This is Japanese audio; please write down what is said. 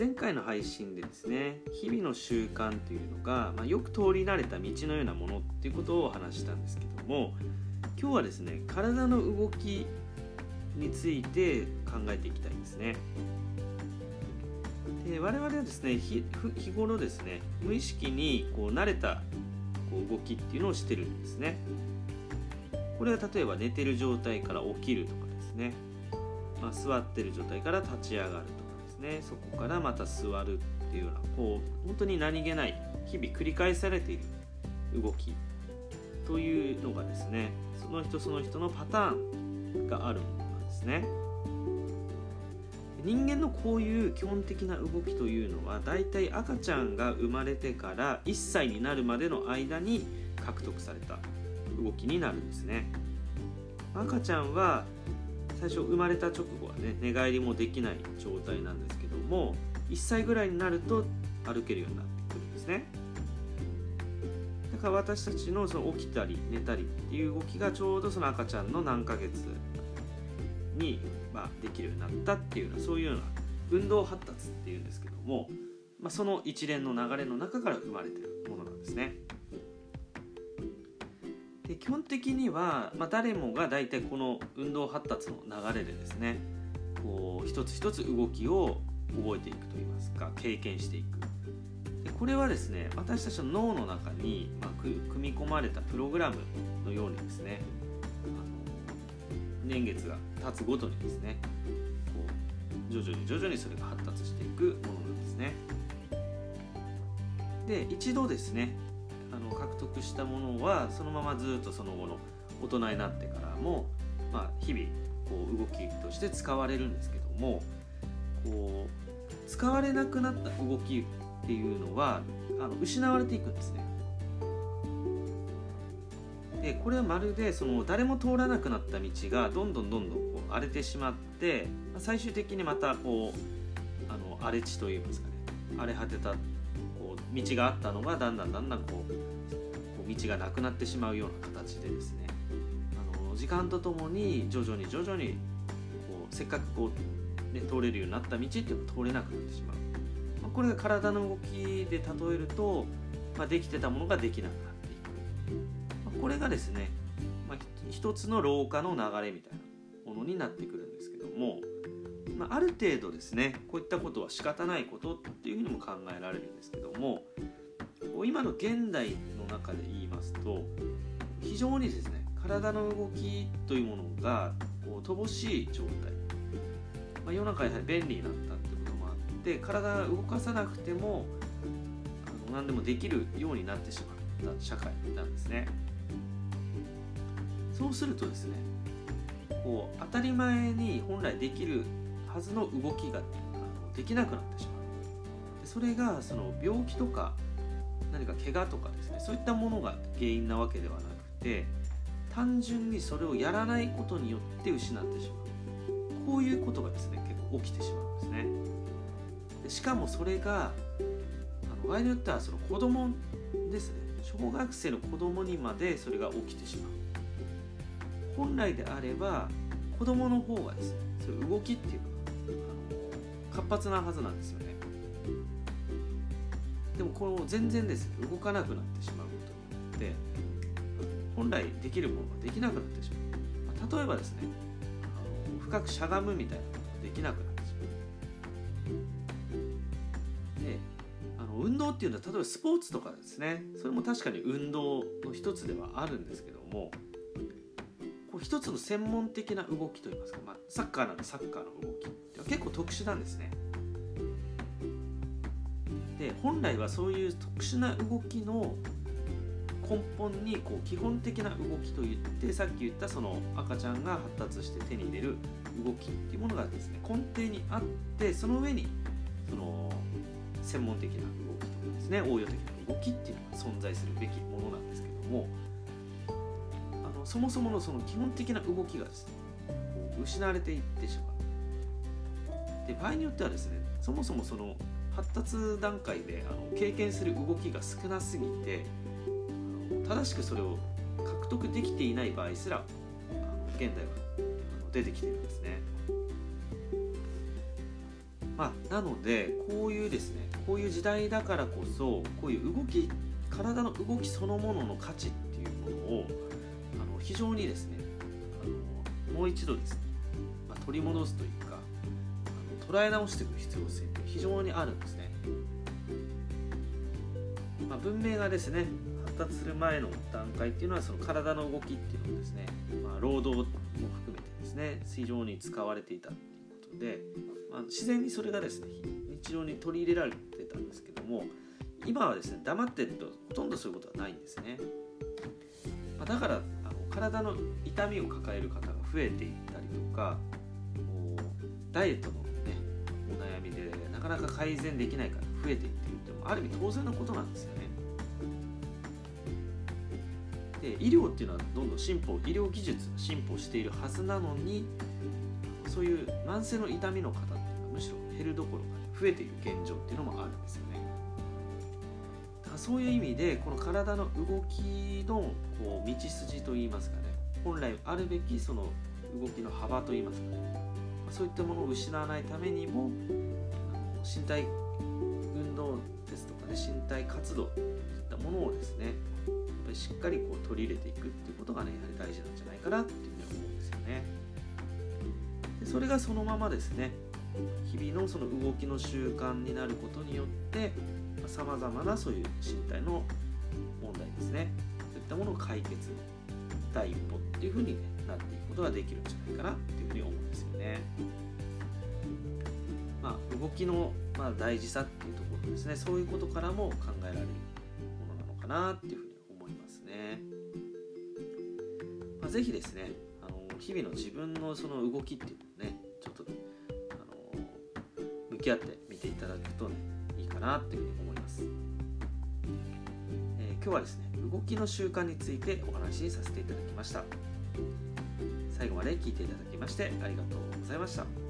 前回の配信でですね日々の習慣というのが、まあ、よく通り慣れた道のようなものっていうことを話したんですけども今日はですね体の動きについて考えていきたいんですね。で我々はですね日頃ですね無意識にこう慣れたこう動きっていうのをしてるんですね。これは例えば寝てる状態から起きるとかですね、まあ、座ってる状態から立ち上がるとねそこからまた座るっていうようなこう本当に何気ない日々繰り返されている動きというのがですねその人その人のパターンがあるものなんですね。人間のこういう基本的な動きというのはだいたい赤ちゃんが生まれてから1歳になるまでの間に獲得された動きになるんですね。赤ちゃんは最初生まれた直後ね寝返りもできない状態なんですけども1歳ぐらいになると歩けるようになってくるんですねだから私たちのその起きたり寝たりっていう動きがちょうどその赤ちゃんの何ヶ月に、まあ、できるようになったっていうようなそういうような運動発達っていうんですけども、まあ、その一連の流れの中から生まれてるものなんですね。で基本的には、まあ、誰もが大体この運動発達の流れでですねこう一つ一つ動きを覚えていくといいますか経験していく。でこれはですね私たちの脳の中に、まあ、組み込まれたプログラムのようにですね年月が経つごとにですねこう徐々に徐々にそれが発達していくものなんですね。で一度ですねあの獲得したものはそのままずっとその後の大人になってからも、まあ、日々こう動きとして使われるんですけどもこう使われなくなった動きっていうのはあの失われていくんですね。でこれはまるでその誰も通らなくなった道がどんどんどんどんこう荒れてしまって最終的にまたこうあの荒れ地といいますかね荒れ果てたこう道があったのがだんだんだんだんこうこう道がなくなってしまうような形でですね時間とともに徐々に徐々にこうせっかくこう、ね、通れるようになった道っていうのが通れなくなってしまう、まあ、これが体の動きで例えると、まあ、できてたものができなくなるこれがですね、まあ、一つの老化の流れみたいなものになってくるんですけども、まあ、ある程度ですねこういったことは仕方ないことっていうふうにも考えられるんですけども今の現代の中で言いますと非常にですね体の動きというものがこう乏しい状態、まあ、世の中やはり便利になったってこともあって体が動かさなくてもあの何でもできるようになってしまった社会なんですね。そうするとですねこう当たり前に本来できるはずの動きができなくなってしまうでそれがその病気とか何か怪我とかですねそういったものが原因なわけではなくて単純にそれをやらないことによって失ってしまう。こういうことがですね結構起きてしまうんですね。でしかもそれがあの場合によってはその子供ですね。小学生の子供にまでそれが起きてしまう。本来であれば子供の方がですねそういう動きっていうの活発なはずなんですよね。でもこの全然ですね動かなくなってしまうことによって本来できるものができなくなってしまう。例えばですね深くしゃがむみたいなことができなくなってしまう。であの運動っていうのは例えばスポーツとかですね。それも確かに運動の一つではあるんですけども一つの専門的な動きといいますか、まあ、サッカーならサッカーの動きって結構特殊なんですね。で本来はそういう特殊な動きの根本にこう基本的な動きといってさっき言ったその赤ちゃんが発達して手に入れる動きっていうものがですね根底にあってその上にその専門的な動きとかですね応用的な動きっていうのが存在するべきものなんですけどもあのそもそものその基本的な動きがですね失われていってしまうで場合によってはですねそもそもその発達段階であの経験する動きが少なすぎて正しくそれを獲得できていない場合すら現代は出てきてるんですね、まあ、なのでこういうですねこういう時代だからこそこういう動き体の動きそのものの価値っていうものをあの非常にですねあのもう一度ですね、まあ、取り戻すというかあの捉え直していく必要性って非常にあるんですね。まあ、文明がですね達する前の段階っていうのはその体の動きっていうのをですね、まあ、労働も含めてですね非常に使われていたっていうことで、まあ、自然にそれがですね日常に取り入れられてたんですけども今はですね黙ってるとほとんどそういうことはないんですね、まあ、だからあの体の痛みを抱える方が増えていったりとかダイエットのねお悩みでなかなか改善できないから増えていってるってもある意味当然のことなんですよね。で医療っていうのはどんどん進歩医療技術が進歩しているはずなのにそういう慢性の痛みの方っていうのはむしろ減るどころか増えている現状っていうのもあるんですよね。だからそういう意味でこの体の動きのこう道筋といいますかね本来あるべきその動きの幅といいますかねそういったものを失わないためにも身体運動ですとかね身体活動といったものをですねぱりしっかりこう取り入れていくっていうことがねやはり大事なんじゃないかなっていうふうに思うんですよね。でそれがそのままですね日々のその動きの習慣になることによってさまざ、まなそういう身体の問題ですねそういったものを解決第一歩っていうふうに、ね、なっていくことができるんじゃないかなっていうふうに思うんですよね。まあ、動きの、まあ、大事さっていうところですねそういうことからも考えられるものなのかなっていうふうにぜひですねあの日々の自分のその動きっていうのをねちょっとあの向き合ってみていただくとねいいかなっていうふうに思います、えー、今日はですね動きの習慣についてお話しさせていただきました。最後まで聞いていただきましてありがとうございました。